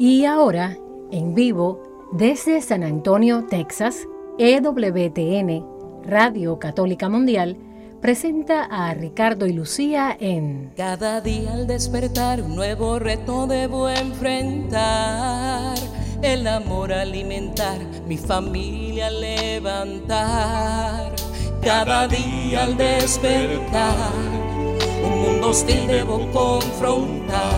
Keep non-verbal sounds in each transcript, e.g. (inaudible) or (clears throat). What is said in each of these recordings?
Y ahora, en vivo, desde San Antonio, Texas, EWTN, Radio Católica Mundial, presenta a Ricardo y Lucía en Cada día al despertar un nuevo reto debo enfrentar. El amor alimentar, mi familia levantar. Cada día al despertar un mundo hostil debo confrontar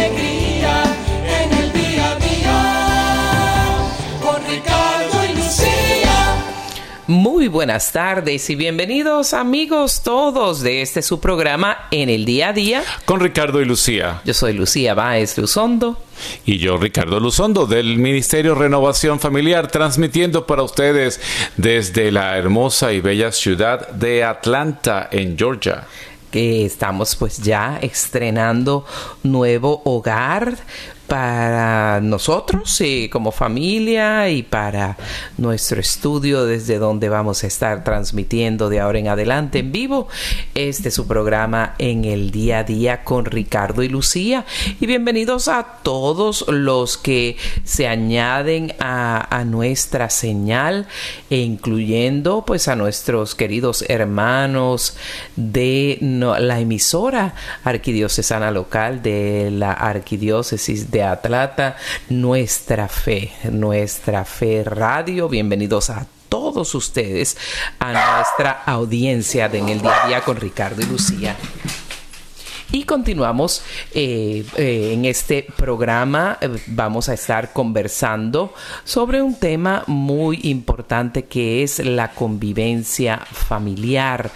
Muy buenas tardes y bienvenidos amigos todos de este su programa en el día a día. Con Ricardo y Lucía. Yo soy Lucía Báez Luzondo. Y yo, Ricardo Luzondo, del Ministerio Renovación Familiar, transmitiendo para ustedes desde la hermosa y bella ciudad de Atlanta, en Georgia que estamos pues ya estrenando nuevo hogar para nosotros y como familia y para nuestro estudio desde donde vamos a estar transmitiendo de ahora en adelante en vivo este es su programa en el día a día con Ricardo y Lucía. Y bienvenidos a todos los que se añaden a, nuestra señal e incluyendo pues a nuestros queridos hermanos de la emisora arquidiocesana local de la arquidiócesis de Atlanta, nuestra fe, nuestra fe radio. Bienvenidos a todos ustedes a nuestra audiencia de En el Día a Día con Ricardo y Lucía. Y continuamos eh, eh, en este programa. eh, vamos a estar conversando sobre un tema muy importante que es la convivencia familiar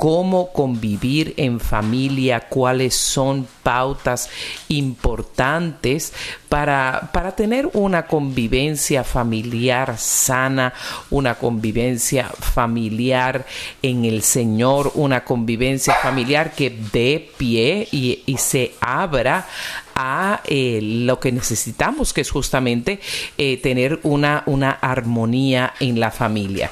cómo convivir en familia, cuáles son pautas importantes para, para tener una convivencia familiar sana, una convivencia familiar en el Señor, una convivencia familiar que dé pie y, y se abra a eh, lo que necesitamos, que es justamente eh, tener una, una armonía en la familia.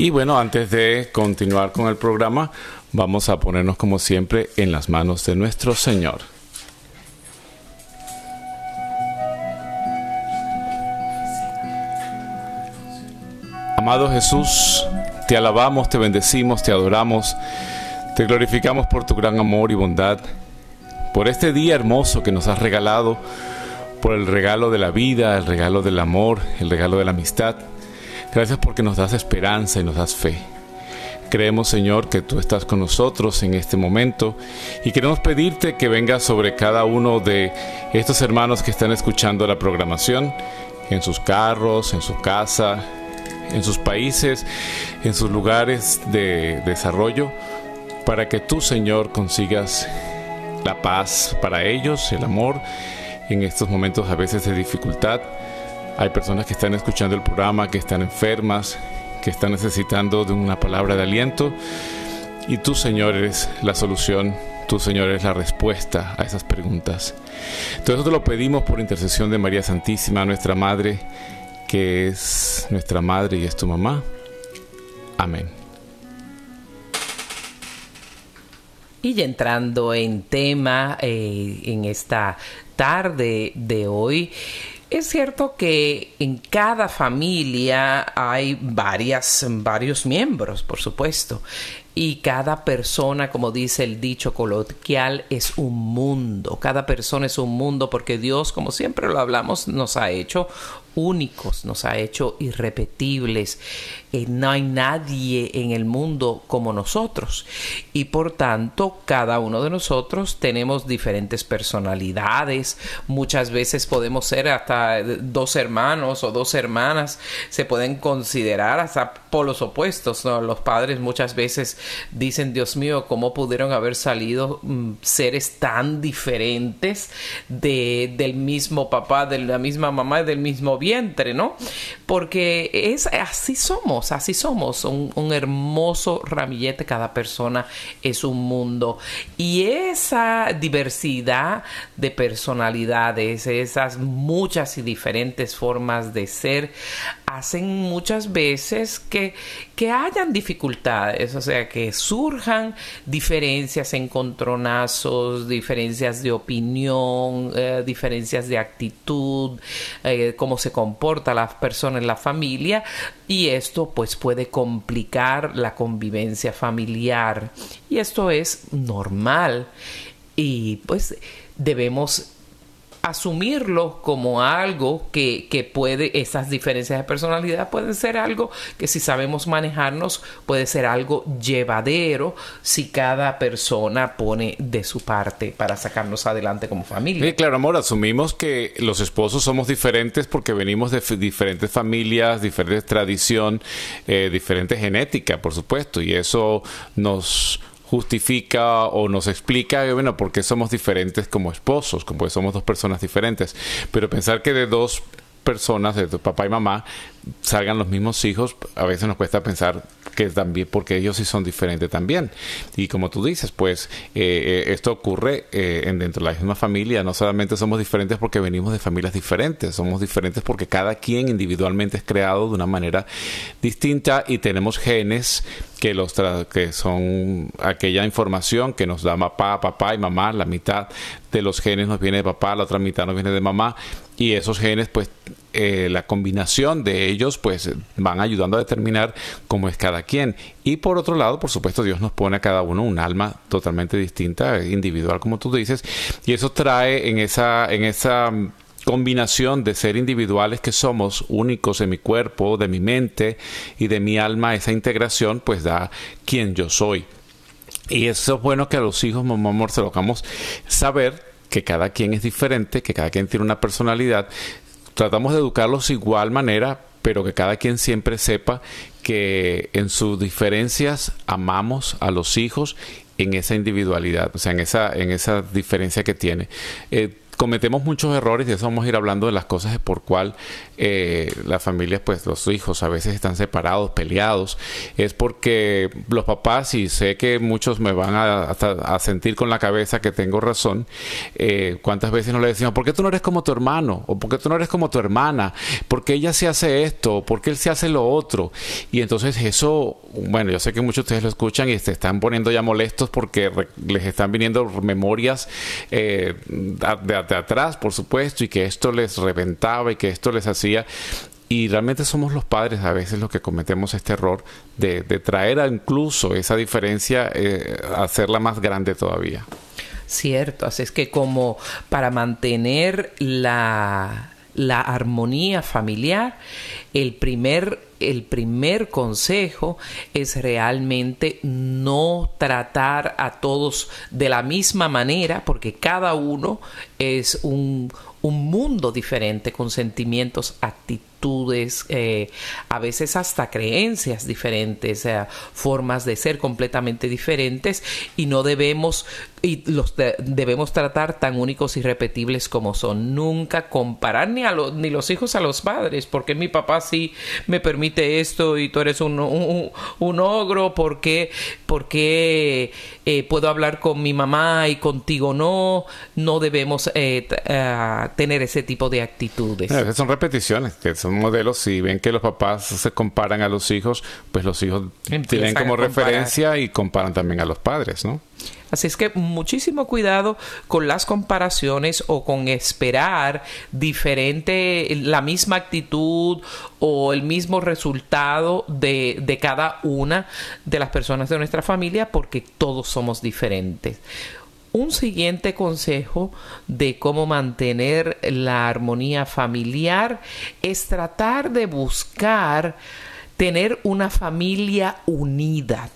Y bueno, antes de continuar con el programa, vamos a ponernos como siempre en las manos de nuestro Señor. Amado Jesús, te alabamos, te bendecimos, te adoramos, te glorificamos por tu gran amor y bondad, por este día hermoso que nos has regalado, por el regalo de la vida, el regalo del amor, el regalo de la amistad. Gracias porque nos das esperanza y nos das fe. Creemos, Señor, que tú estás con nosotros en este momento y queremos pedirte que vengas sobre cada uno de estos hermanos que están escuchando la programación, en sus carros, en su casa, en sus países, en sus lugares de desarrollo, para que tú, Señor, consigas la paz para ellos, el amor en estos momentos a veces de dificultad. Hay personas que están escuchando el programa, que están enfermas, que están necesitando de una palabra de aliento. Y tú, Señor, eres la solución. Tú, Señor, eres la respuesta a esas preguntas. Entonces te lo pedimos por intercesión de María Santísima, nuestra Madre, que es nuestra Madre y es tu mamá. Amén. Y entrando en tema eh, en esta tarde de hoy, es cierto que en cada familia hay varias, varios miembros, por supuesto, y cada persona, como dice el dicho coloquial, es un mundo. Cada persona es un mundo porque Dios, como siempre lo hablamos, nos ha hecho únicos, nos ha hecho irrepetibles. Eh, no hay nadie en el mundo como nosotros. Y por tanto, cada uno de nosotros tenemos diferentes personalidades. Muchas veces podemos ser hasta dos hermanos o dos hermanas. Se pueden considerar hasta polos opuestos. Los padres muchas veces dicen, Dios mío, ¿cómo pudieron haber salido mm, seres tan diferentes de, del mismo papá, de la misma mamá del mismo vientre, ¿no? Porque es así somos, así somos, un, hermoso ramillete, cada persona es un mundo. Y esa diversidad de personalidades, esas muchas y diferentes formas de ser, hacen muchas veces que, que hayan dificultades, o sea, que surjan diferencias, encontronazos, diferencias de opinión, eh, diferencias de actitud, eh, cómo se comporta la persona en la familia y esto pues puede complicar la convivencia familiar. Y esto es normal. Y pues debemos asumirlo como algo que, que, puede, esas diferencias de personalidad pueden ser algo que si sabemos manejarnos puede ser algo llevadero si cada persona pone de su parte para sacarnos adelante como familia. Sí, claro, amor, asumimos que los esposos somos diferentes porque venimos de diferentes familias, diferente tradición, eh, diferente genética, por supuesto, y eso nos justifica o nos explica, bueno, por qué somos diferentes como esposos, como somos dos personas diferentes. Pero pensar que de dos personas, de tu papá y mamá, salgan los mismos hijos, a veces nos cuesta pensar que también, porque ellos sí son diferentes también. Y como tú dices, pues eh, eh, esto ocurre eh, en, dentro de la misma familia. No solamente somos diferentes porque venimos de familias diferentes, somos diferentes porque cada quien individualmente es creado de una manera distinta y tenemos genes que los que son aquella información que nos da papá, papá y mamá, la mitad de los genes nos viene de papá, la otra mitad nos viene de mamá y esos genes pues eh, la combinación de ellos pues van ayudando a determinar cómo es cada quien. Y por otro lado, por supuesto, Dios nos pone a cada uno un alma totalmente distinta, individual como tú dices, y eso trae en esa, en esa combinación de ser individuales que somos únicos en mi cuerpo, de mi mente y de mi alma, esa integración pues da quien yo soy. Y eso es bueno que a los hijos, mamá, amor, se lo hagamos saber que cada quien es diferente, que cada quien tiene una personalidad, tratamos de educarlos igual manera, pero que cada quien siempre sepa que en sus diferencias amamos a los hijos en esa individualidad, o sea, en esa, en esa diferencia que tiene. Eh, cometemos muchos errores y eso vamos a ir hablando de las cosas por cual eh, las familias, pues los hijos a veces están separados, peleados, es porque los papás, y sé que muchos me van a, sentir con la cabeza que tengo razón, eh, cuántas veces no le decimos, ¿por qué tú no eres como tu hermano? ¿O por qué tú no eres como tu hermana? ¿Por qué ella se hace esto? ¿Por qué él se hace lo otro? Y entonces eso, bueno, yo sé que muchos de ustedes lo escuchan y se están poniendo ya molestos porque les están viniendo memorias eh, de, atrás, por supuesto, y que esto les reventaba y que esto les hacía y realmente somos los padres a veces los que cometemos este error de, traer a incluso esa diferencia, eh, hacerla más grande todavía. Cierto, así es que como para mantener la, la armonía familiar, el primer, el primer consejo es realmente no tratar a todos de la misma manera, porque cada uno es un, un mundo diferente con sentimientos, actitudes, eh, a veces hasta creencias diferentes, formas de ser completamente diferentes y no debemos y los debemos tratar tan únicos y repetibles como son. Nunca comparar ni a los ni los hijos a los padres, porque mi papá sí me permite esto y tú eres un, un, ogro, porque porque eh, puedo hablar con mi mamá y contigo no. No debemos eh, tener ese tipo de actitudes. son repeticiones, que son modelos. Si ven que los papás se comparan a los hijos, pues los hijos tienen como referencia y comparan también a los padres, ¿no? Así es que muchísimo cuidado con las comparaciones o con esperar diferente, la misma actitud o el mismo resultado de, de cada una de las personas de nuestra familia porque todos somos diferentes. Un siguiente consejo de cómo mantener la armonía familiar es tratar de buscar tener una familia unida,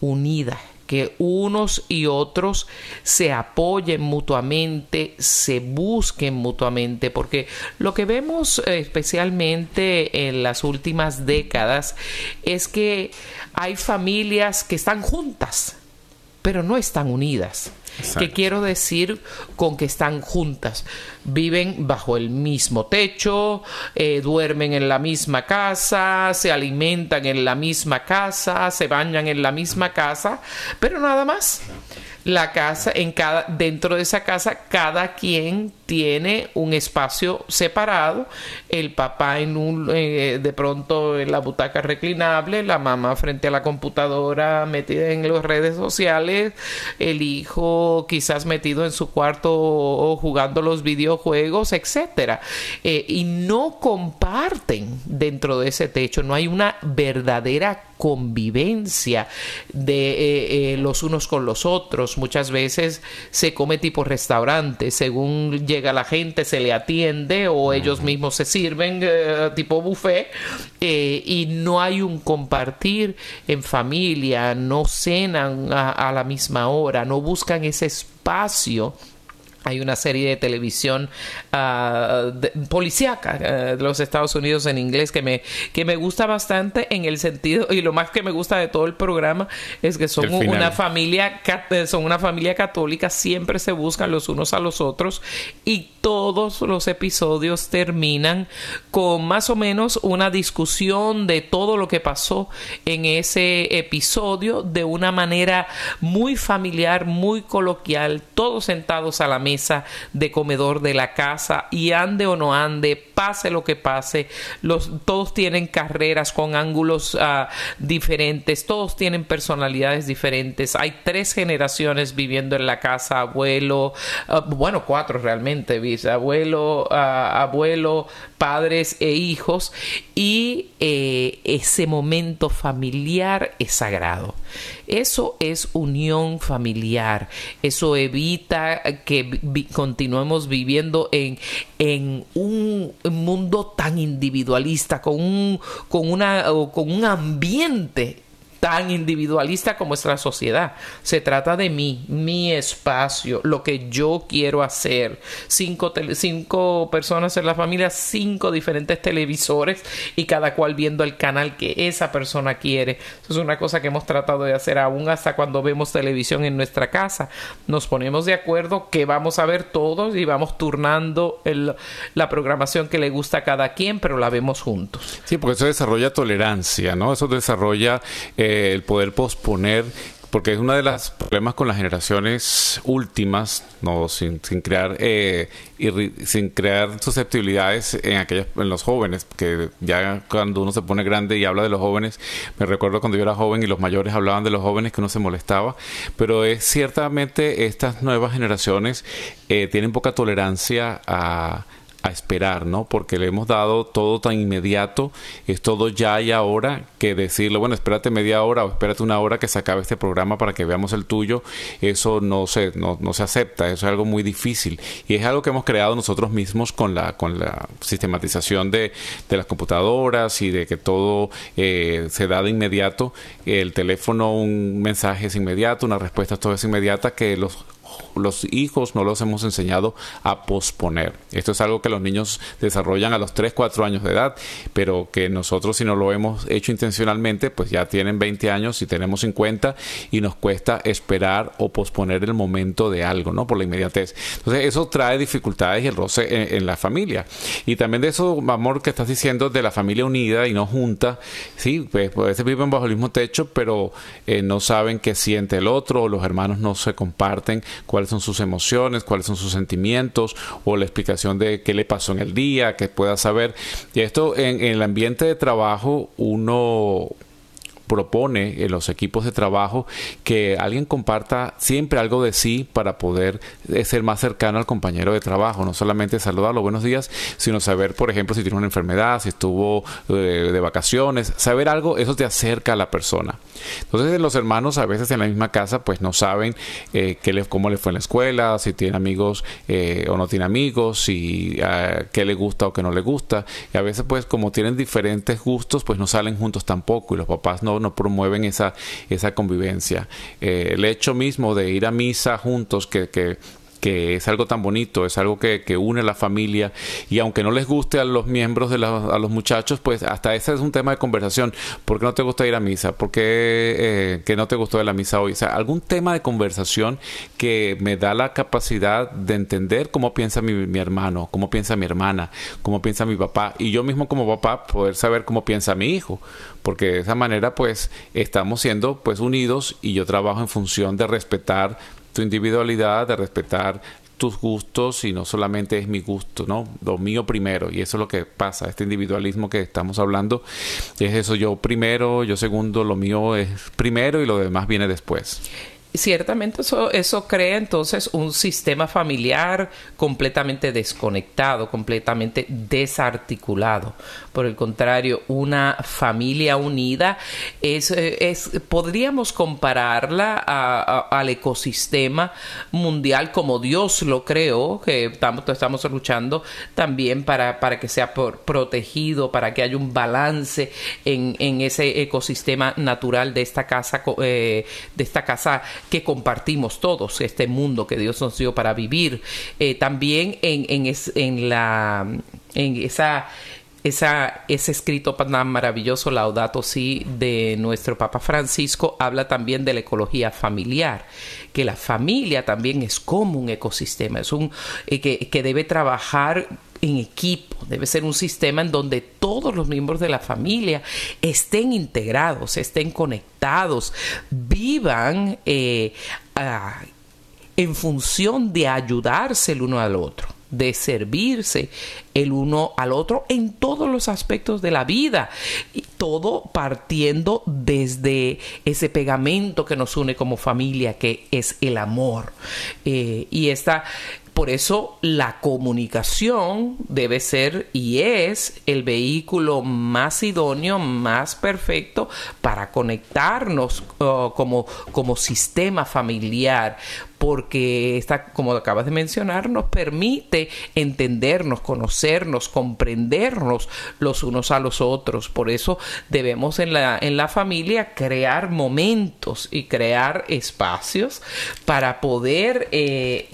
unida, que unos y otros se apoyen mutuamente, se busquen mutuamente, porque lo que vemos eh, especialmente en las últimas décadas es que hay familias que están juntas, pero no están unidas. ¿Qué quiero decir con que están juntas? Viven bajo el mismo techo, eh, duermen en la misma casa, se alimentan en la misma casa, se bañan en la misma casa, pero nada más la casa, en cada, dentro de esa casa, cada quien tiene un espacio separado. El papá en un, eh, de pronto en la butaca reclinable, la mamá frente a la computadora metida en las redes sociales, el hijo quizás metido en su cuarto o jugando los videojuegos, etcétera. Eh, y no comparten dentro de ese techo, no hay una verdadera convivencia de eh, eh, los unos con los otros. Muchas veces se come tipo restaurante, según llega la gente se le atiende o ellos mismos se sirven eh, tipo buffet y no hay un compartir en familia, no cenan a la misma hora, no buscan ese espacio hay una serie de televisión uh, policíaca eh, de los Estados Unidos en inglés que me, que me gusta bastante en el sentido, y lo más que me gusta de todo el programa es que son una familia eh, son una familia católica, siempre se buscan los unos a los otros y todos los episodios terminan con más o menos una discusión de todo lo que pasó en ese episodio de una manera muy familiar, muy coloquial, todos sentados a la mesa de comedor de la casa y ande o no ande, pase lo que pase, todos tienen carreras con ángulos uh, diferentes, todos tienen personalidades diferentes. Hay tres generaciones viviendo en la casa, abuelo, uh, bueno, cuatro realmente, abuelo, uh, abuelo, padres e hijos y eh, ese momento familiar es sagrado. Eso es unión familiar. Eso evita que continuemos viviendo en, en un mundo tan individualista, con un, con una, con un ambiente tan individualista como es la sociedad. Se trata de mí, mi espacio, lo que yo quiero hacer. Cinco, cinco personas en la familia, cinco diferentes televisores y cada cual viendo el canal que esa persona quiere. Eso es una cosa que hemos tratado de hacer aún hasta cuando vemos televisión en nuestra casa. Nos ponemos de acuerdo que vamos a ver todos y vamos turnando la programación que le gusta a cada quien, pero la vemos juntos. Sí, porque eso desarrolla tolerancia, ¿no? Eso desarrolla... Eh, el poder posponer porque es uno de los problemas con las generaciones últimas, no sin, crear eh, sin crear susceptibilidades en aquellos en los jóvenes, que ya cuando uno se pone grande y habla de los jóvenes, me recuerdo cuando yo era joven y los mayores hablaban de los jóvenes que uno se molestaba, pero es ciertamente estas nuevas generaciones eh, tienen poca tolerancia a a esperar, ¿no? Porque le hemos dado todo tan inmediato, es todo ya y ahora, que decirle, bueno, espérate media hora o espérate una hora que se acabe este programa para que veamos el tuyo, eso no se, no, no se acepta, eso es algo muy difícil. Y es algo que hemos creado nosotros mismos con la, con la sistematización de, de las computadoras y de que todo eh, se da de inmediato. El teléfono, un mensaje es inmediato, una respuesta todo es inmediata, que los los hijos no los hemos enseñado a posponer. Esto es algo que los niños desarrollan a los 3, 4 años de edad, pero que nosotros si no lo hemos hecho intencionalmente, pues ya tienen 20 años y tenemos 50 y nos cuesta esperar o posponer el momento de algo, ¿no? Por la inmediatez. Entonces eso trae dificultades y el roce en, la familia. Y también de eso, amor, que estás diciendo de la familia unida y no junta, sí, pues a veces viven bajo el mismo techo, pero eh, no saben qué siente el otro, los hermanos no se comparten cuáles son sus emociones, cuáles son sus sentimientos o la explicación de qué le pasó en el día, que pueda saber. Y esto en, en el ambiente de trabajo uno propone en los equipos de trabajo que alguien comparta siempre algo de sí para poder eh, ser más cercano al compañero de trabajo, no solamente saludarlo buenos días, sino saber, por ejemplo, si tiene una enfermedad, si estuvo eh, de vacaciones, saber algo, eso te acerca a la persona. Entonces los hermanos a veces en la misma casa pues no saben eh, qué le, cómo le fue en la escuela, si tiene amigos o no tiene amigos, si uh, qué le gusta o qué no le gusta. Y a veces pues como tienen diferentes gustos pues no salen juntos tampoco y los papás no no promueven esa, esa convivencia. Eh, el hecho mismo de ir a misa juntos, que, que que es algo tan bonito, es algo que, une a la familia y aunque no les guste a los miembros de a los muchachos, pues hasta ese es un tema de conversación. ¿Por qué no te gusta ir a misa? ¿Por qué eh, que no te gustó de la misa hoy? O sea, algún tema de conversación que me da la capacidad de entender cómo piensa mi, mi hermano, cómo piensa mi hermana, cómo piensa mi papá y yo mismo como papá poder saber cómo piensa mi hijo porque de esa manera pues estamos siendo pues unidos y yo trabajo en función de respetar tu individualidad, de respetar tus gustos y no solamente es mi gusto, ¿no? Lo mío primero y eso es lo que pasa, este individualismo que estamos hablando es eso, yo primero, yo segundo, lo mío es primero y lo demás viene después ciertamente eso, eso crea entonces un sistema familiar completamente desconectado, completamente desarticulado. Por el contrario, una familia unida es, es podríamos compararla al ecosistema mundial como Dios lo creó, que estamos, estamos luchando también para, para que sea protegido, para que haya un balance en, en ese ecosistema natural de esta casa, eh, de esta casa que compartimos todos, este mundo que Dios nos dio para vivir. Eh, también en, en, en, la, en esa esa, ese escrito tan maravilloso, Laudato Si, de nuestro Papa Francisco, habla también de la ecología familiar, que la familia también es como un ecosistema, es un eh, que, que, debe trabajar en equipo, debe ser un sistema en donde todos los miembros de la familia estén integrados, estén conectados, vivan eh, en función de ayudarse el uno al otro de servirse el uno al otro en todos los aspectos de la vida. Y todo partiendo desde ese pegamento que nos une como familia, que es el amor. Eh, y esta, por eso la comunicación debe ser y es el vehículo más idóneo, más perfecto para conectarnos como, como sistema familiar, porque esta, como acabas de mencionar, nos permite entendernos, conocernos, comprendernos los unos a los otros. Por eso debemos en la, en la familia crear momentos y crear espacios para poder eh,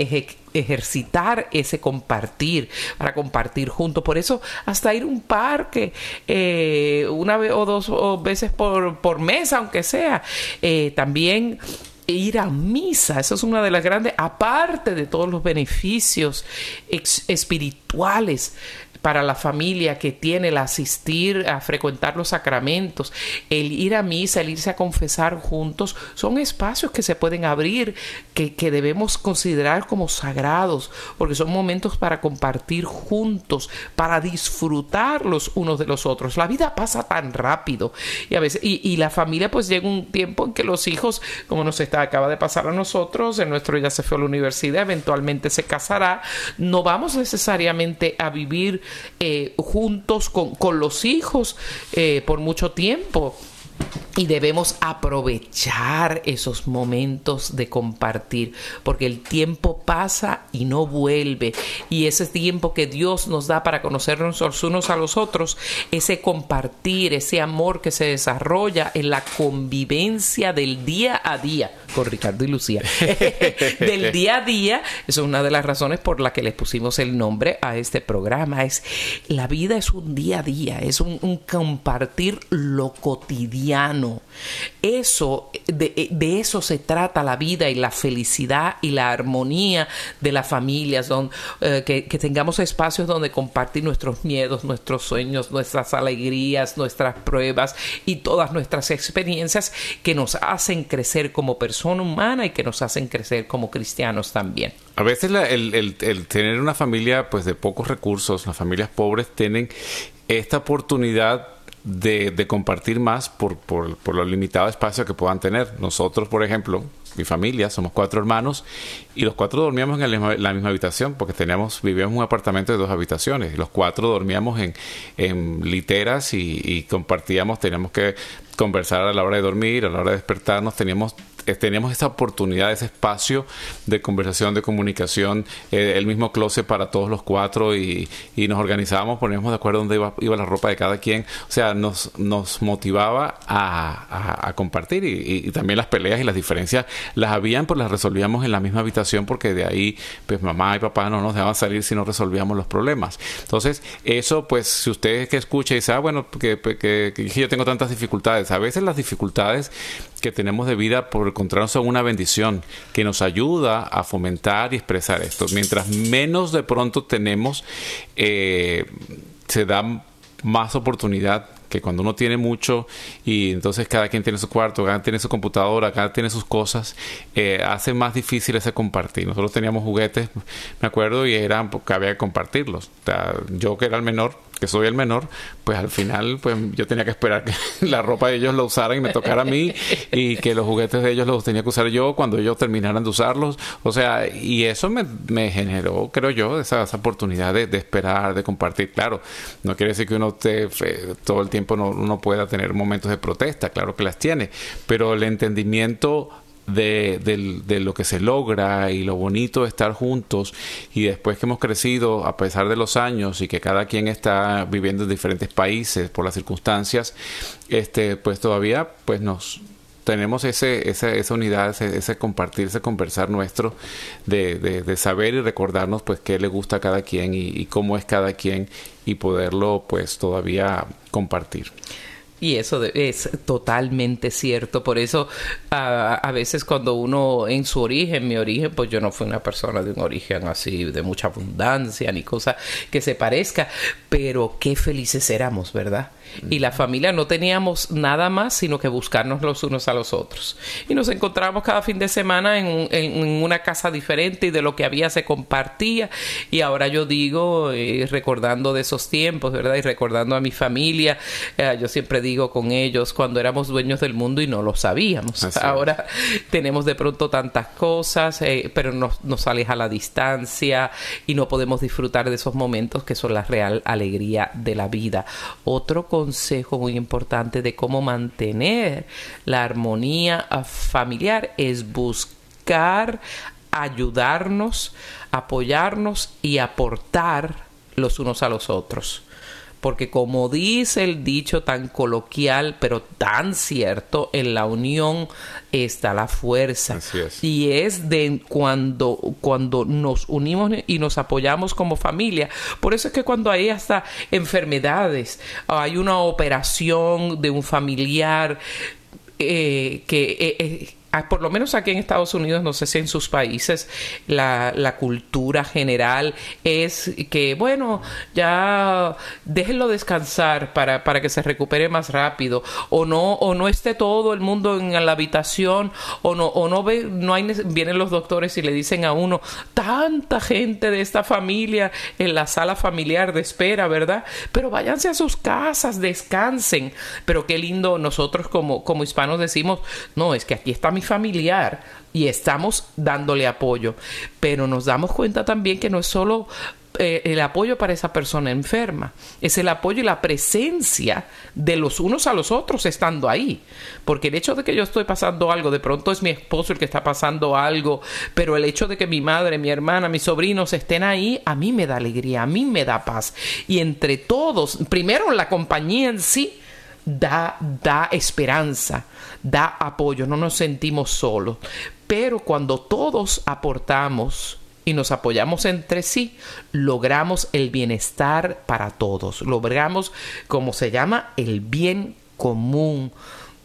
ejercitar ese compartir, para compartir juntos. Por eso, hasta ir a un parque eh, una vez o dos veces por, por mes, aunque sea, eh, también ir a misa, eso es una de las grandes, aparte de todos los beneficios espirituales para la familia que tiene el asistir a frecuentar los sacramentos, el ir a misa, el irse a confesar juntos, son espacios que se pueden abrir, que, que debemos considerar como sagrados, porque son momentos para compartir juntos, para disfrutar los unos de los otros. La vida pasa tan rápido y a veces, y, la familia pues llega un tiempo en que los hijos, como nos está, acaba de pasar a nosotros, el nuestro ya se fue a la universidad, eventualmente se casará, no vamos necesariamente a vivir eh, juntos con, con, los hijos eh, por mucho tiempo. Y debemos aprovechar esos momentos de compartir, porque el tiempo pasa y no vuelve. Y ese tiempo que Dios nos da para conocernos los unos a los otros, ese compartir, ese amor que se desarrolla en la convivencia del día a día con Ricardo y Lucía, (laughs) del día a día, es una de las razones por las que les pusimos el nombre a este programa. Es la vida es un día a día, es un compartir lo cotidiano eso, de, eso se trata la vida y la felicidad y la armonía de las familias, eh, que, tengamos espacios donde compartir nuestros miedos, nuestros sueños, nuestras alegrías, nuestras pruebas y todas nuestras experiencias que nos hacen crecer como persona humana y que nos hacen crecer como cristianos también. A veces el, el, tener una familia pues de pocos recursos, las familias pobres tienen esta oportunidad de, compartir más por, por, lo limitado espacio que puedan tener. Nosotros, por ejemplo, mi familia, somos cuatro hermanos y los cuatro dormíamos en la misma, habitación porque teníamos, vivíamos en un apartamento de dos habitaciones. Los cuatro dormíamos en, en literas y, y compartíamos, teníamos que conversar a la hora de dormir, a la hora de despertarnos, teníamos eh, tenemos esta oportunidad, ese espacio de conversación, de comunicación, eh, el mismo closet para todos los cuatro y, nos organizábamos, poníamos de acuerdo dónde iba, la ropa de cada quien. O sea, nos, nos motivaba a, compartir y, también las peleas y las diferencias las habían, pues las resolvíamos en la misma habitación porque de ahí, pues mamá y papá no nos dejaban salir si no resolvíamos los problemas. Entonces, eso, pues, si ustedes que escuchan y dicen, ah, bueno, que, que, que yo tengo tantas dificultades, a veces las dificultades que tenemos de vida por encontrarnos son una bendición que nos ayuda a fomentar y expresar esto. Mientras menos de pronto tenemos, eh, se da más oportunidad que cuando uno tiene mucho y entonces cada quien tiene su cuarto, cada quien tiene su computadora, cada quien tiene sus cosas, eh, hace más difícil ese compartir. Nosotros teníamos juguetes, me acuerdo, y eran porque había que compartirlos. Yo que era el menor, que soy el menor, pues al final pues yo tenía que esperar que (laughs) la ropa de ellos la usaran y me tocara a mí y que los juguetes de ellos los tenía que usar yo cuando ellos terminaran de usarlos. O sea, y eso me, generó, creo yo, esa, esa oportunidad de, esperar, de compartir. Claro, no quiere decir que uno esté todo el tiempo no, uno pueda tener momentos de protesta, claro que las tiene, pero el entendimiento de, lo que se logra y lo bonito de estar juntos y después que hemos crecido a pesar de los años y que cada quien está viviendo en diferentes países por las circunstancias, este, pues todavía pues nos tenemos ese, esa, esa unidad, ese, compartir, ese conversar nuestro de, saber y recordarnos pues qué le gusta a cada quien y, cómo es cada quien y poderlo pues todavía compartir. Y eso es totalmente cierto. Por eso a, veces cuando uno en su origen, mi origen, pues yo no fui una persona de un origen así, de mucha abundancia, ni cosa que se parezca, pero qué felices éramos, ¿verdad? Y la familia no teníamos nada más sino que buscarnos los unos a los otros. Y nos encontramos cada fin de semana en, en, una casa diferente y de lo que había se compartía. Y ahora yo digo, eh, recordando de esos tiempos, ¿verdad? Y recordando a mi familia, eh, yo siempre digo con ellos cuando éramos dueños del mundo y no lo sabíamos. ahora tenemos de pronto tantas cosas, eh, pero nos, nos aleja la distancia y no podemos disfrutar de esos momentos que son la real alegría de la vida. Otro consejo muy importante de cómo mantener la armonía familiar es buscar ayudarnos, apoyarnos y aportar los unos a los otros porque como dice el dicho tan coloquial, pero tan cierto, en la unión está la fuerza. Y es de cuando, cuando nos unimos y nos apoyamos como familia. Por eso es que cuando hay hasta enfermedades, hay una operación de un familiar eh, que... Eh, eh, por lo menos aquí en Estados Unidos, no sé si en sus países, la, la, cultura general es que, bueno, ya déjenlo descansar para, para que se recupere más rápido, o no, o no esté todo el mundo en la habitación, o no, o no ve, no hay, vienen los doctores y le dicen a uno, tanta gente de esta familia en la sala familiar de espera, ¿verdad? Pero váyanse a sus casas, descansen. Pero qué lindo nosotros como, como hispanos decimos, no, es que aquí está mi familiar y estamos dándole apoyo, pero nos damos cuenta también que no es solo eh, el apoyo para esa persona enferma, es el apoyo y la presencia de los unos a los otros estando ahí. Porque el hecho de que yo estoy pasando algo, de pronto es mi esposo el que está pasando algo, pero el hecho de que mi madre, mi hermana, mis sobrinos estén ahí, a mí me da alegría, a mí me da paz. Y entre todos, primero la compañía en sí, da, da esperanza, da apoyo, no nos sentimos solos. Pero cuando todos aportamos y nos apoyamos entre sí, logramos el bienestar para todos, logramos, como se llama, el bien común.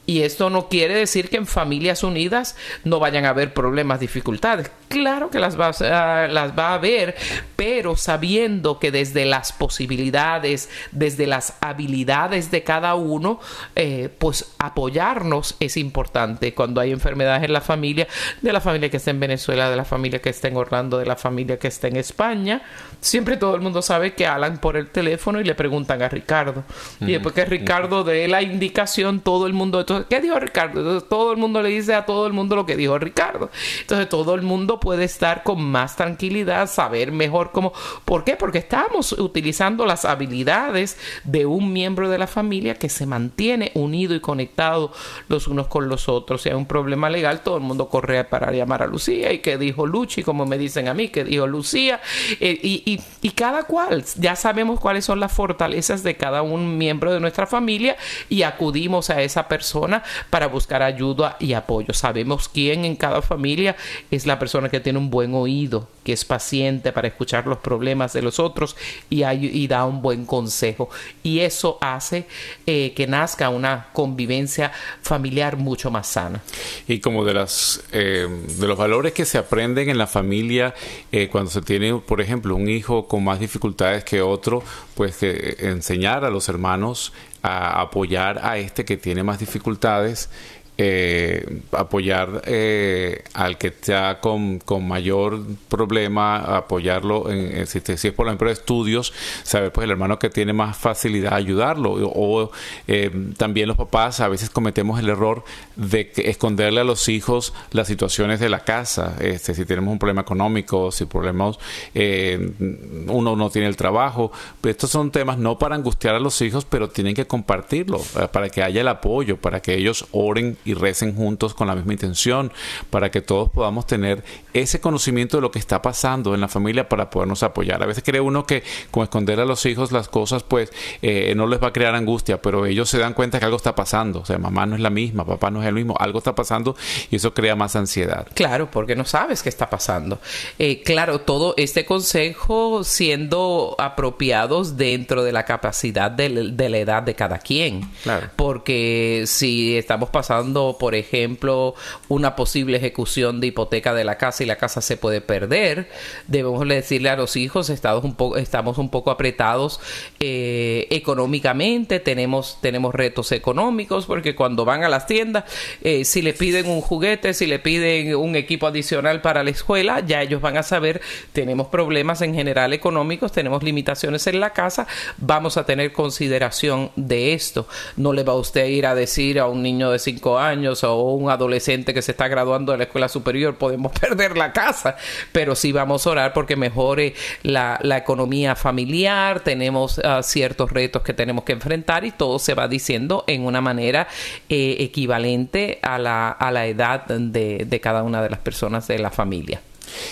Y esto no quiere decir que en familias unidas no vayan a haber problemas, dificultades. Claro que las va, a, las va a haber, pero sabiendo que desde las posibilidades, desde las habilidades de cada uno, eh, pues apoyarnos es importante cuando hay enfermedades en la familia, de la familia que está en Venezuela, de la familia que está en Orlando, de la familia que está en España. Siempre todo el mundo sabe que hablan por el teléfono y le preguntan a Ricardo. Y después que Ricardo dé la indicación, todo el mundo de ¿qué dijo Ricardo? Entonces, todo el mundo le dice a todo el mundo lo que dijo Ricardo. Entonces, todo el mundo puede estar con más tranquilidad, saber mejor cómo. ¿Por qué? Porque estamos utilizando las habilidades de un miembro de la familia que se mantiene unido y conectado los unos con los otros. Si hay un problema legal, todo el mundo corre para llamar a Lucía y que dijo Luchi, como me dicen a mí, que dijo Lucía. Eh, y, y cada cual, ya sabemos cuáles son las fortalezas de cada un miembro de nuestra familia y acudimos a esa persona para buscar ayuda y apoyo. Sabemos quién en cada familia es la persona que tiene un buen oído, que es paciente para escuchar los problemas de los otros y, y da un buen consejo. Y eso hace eh, que nazca una convivencia familiar mucho más sana. Y como de, las, eh, de los valores que se aprenden en la familia eh, cuando se tiene, por ejemplo, un hijo con más dificultades que otro, pues que enseñar a los hermanos a apoyar a este que tiene más dificultades eh, apoyar eh, al que está con, mayor problema, apoyarlo, en, si, es por ejemplo estudios, saber pues el hermano que tiene más facilidad ayudarlo. O, eh, también los papás a veces cometemos el error de esconderle a los hijos las situaciones de la casa. Este, si tenemos un problema económico, si problemas, uno no tiene el trabajo. estos son temas no para angustiar a los hijos, pero tienen que compartirlo para que haya el apoyo, para que ellos oren y recen juntos con la misma intención, para que todos podamos tener ese conocimiento de lo que está pasando en la familia para podernos apoyar. A veces cree uno que con esconder a los hijos las cosas, pues eh, no les va a crear angustia, pero ellos se dan cuenta que algo está pasando. O sea, mamá no es la misma, papá no es el mismo, algo está pasando y eso crea más ansiedad. Claro, porque no sabes qué está pasando. Eh, claro, todo este consejo siendo apropiados dentro de la capacidad de, la edad de cada quien. Claro. Porque si estamos pasando por ejemplo, una posible ejecución de hipoteca de la casa y la casa se puede perder, debemos decirle a los hijos, estamos un poco, estamos un poco apretados eh, económicamente, tenemos, tenemos retos económicos, porque cuando van a las tiendas, eh, si le piden un juguete, si le piden un equipo adicional para la escuela, ya ellos van a saber, tenemos problemas en general económicos, tenemos limitaciones en la casa, vamos a tener consideración de esto. No le va a usted ir a decir a un niño de 5 años, años o un adolescente que se está graduando de la escuela superior, podemos (laughs) perder la casa, pero sí vamos a orar porque mejore la, economía familiar, tenemos ah, ciertos retos que tenemos que enfrentar y todo se va diciendo en una manera eh, equivalente a la, a la edad de, de cada una de las personas de la familia.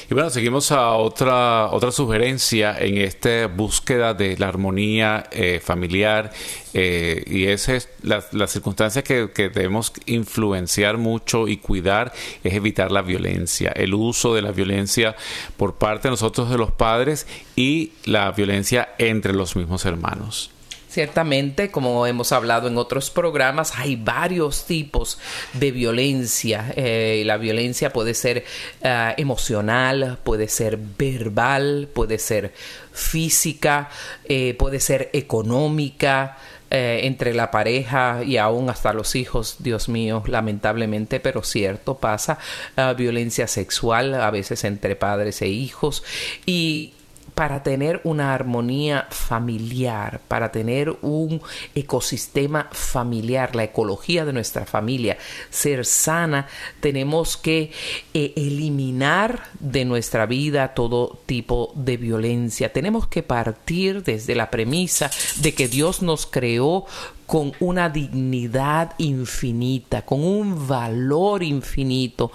Y bueno, seguimos a otra, otra sugerencia en esta búsqueda de la armonía eh, familiar eh, y esa es la, la circunstancia que, que, debemos influenciar mucho y cuidar es evitar la violencia, el uso de la violencia por parte de nosotros de los padres y la violencia entre los mismos hermanos. Ciertamente, como hemos hablado en otros programas, hay varios tipos de violencia. Eh, la violencia puede ser eh, emocional, puede ser verbal, puede ser física, eh, puede ser económica. entre la pareja y aún hasta los hijos, Dios mío, lamentablemente, pero cierto, pasa violencia sexual, a veces entre padres e hijos, y para tener una armonía familiar, para tener un ecosistema familiar, la ecología de nuestra familia, ser sana, tenemos que eh, eliminar de nuestra vida todo tipo de violencia. Tenemos que partir desde la premisa de que Dios nos creó con una dignidad infinita, con un valor infinito.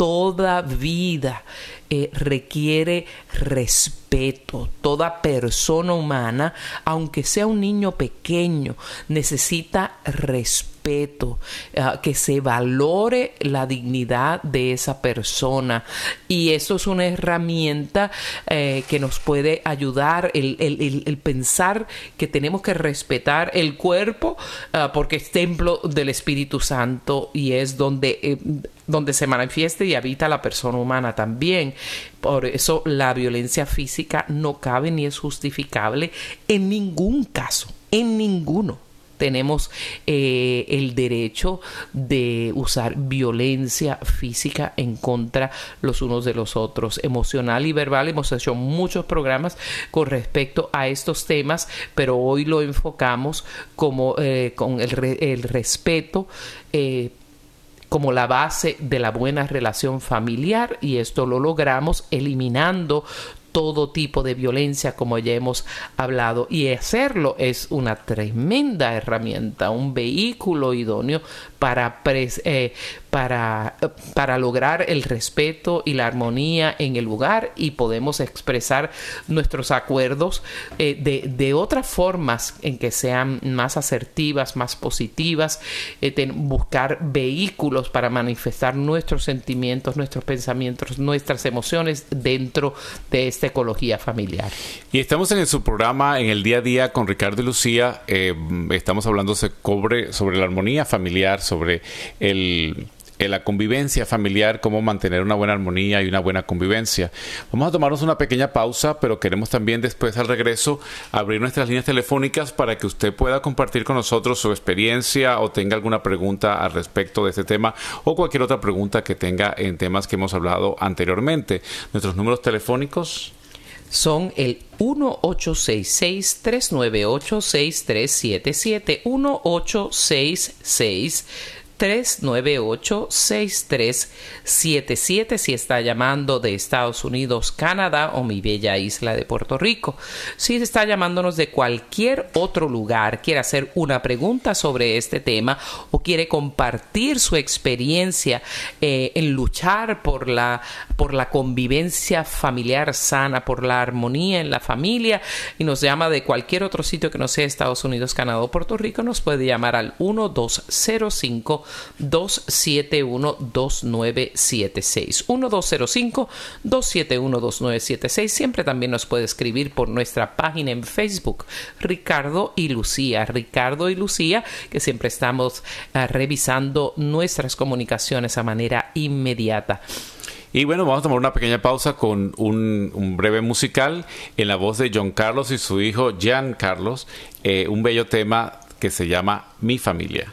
Toda vida eh, requiere respeto. Toda persona humana, aunque sea un niño pequeño, necesita respeto, eh, que se valore la dignidad de esa persona. Y eso es una herramienta eh, que nos puede ayudar, el, pensar que tenemos que respetar el cuerpo, porque es templo del Espíritu Santo y es donde donde se manifieste y habita la persona humana también. Por eso la violencia física no cabe ni es justificable en ningún caso, en ninguno. Tenemos eh, el derecho de usar violencia física en contra los unos de los otros, emocional y verbal. Hemos hecho muchos programas con respecto a estos temas, pero hoy lo enfocamos como eh, con el, respeto. Eh, como la base de la buena relación familiar y esto lo logramos eliminando todo tipo de violencia como ya hemos hablado y hacerlo es una tremenda herramienta, un vehículo idóneo para, eh, para, para lograr el respeto y la armonía en el lugar y podemos expresar nuestros acuerdos eh, de, de, otras formas en que sean más asertivas, más positivas, eh, buscar vehículos para manifestar nuestros sentimientos, nuestros pensamientos, nuestras emociones dentro de esta ecología familiar. Y estamos en su programa en el día a día con Ricardo y Lucía, estamos hablando sobre, sobre la armonía familiar, sobre el la convivencia familiar, cómo mantener una buena armonía y una buena convivencia. Vamos a tomarnos una pequeña pausa, pero queremos también después al regreso abrir nuestras líneas telefónicas para que usted pueda compartir con nosotros su experiencia o tenga alguna pregunta al respecto de este tema o cualquier otra pregunta que tenga en temas que hemos hablado anteriormente. Nuestros números telefónicos son el 1866-398-6377, 1866 398-6377 si está llamando de Estados Unidos, Canadá o mi bella isla de Puerto Rico. Si está llamándonos de cualquier otro lugar, quiere hacer una pregunta sobre este tema o quiere compartir su experiencia eh, en luchar por la, por la convivencia familiar sana, por la armonía en la familia y nos llama de cualquier otro sitio que no sea Estados Unidos, Canadá o Puerto Rico, nos puede llamar al 1205 271-2976. 1205-271-2976. Siempre también nos puede escribir por nuestra página en Facebook, Ricardo y Lucía. Ricardo y Lucía, que siempre estamos uh, revisando nuestras comunicaciones a manera inmediata. Y bueno, vamos a tomar una pequeña pausa con un, un, breve musical en la voz de John Carlos y su hijo Jean Carlos, eh, un bello tema que se llama Mi familia.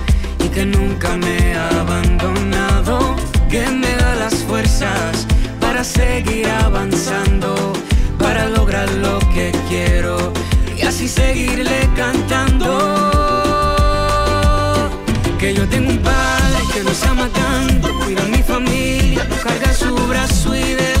y que nunca me ha abandonado, que me da las fuerzas para seguir avanzando, para lograr lo que quiero y así seguirle cantando. Que yo tengo un padre que nos ama tanto, cuida a mi familia, carga su brazo y de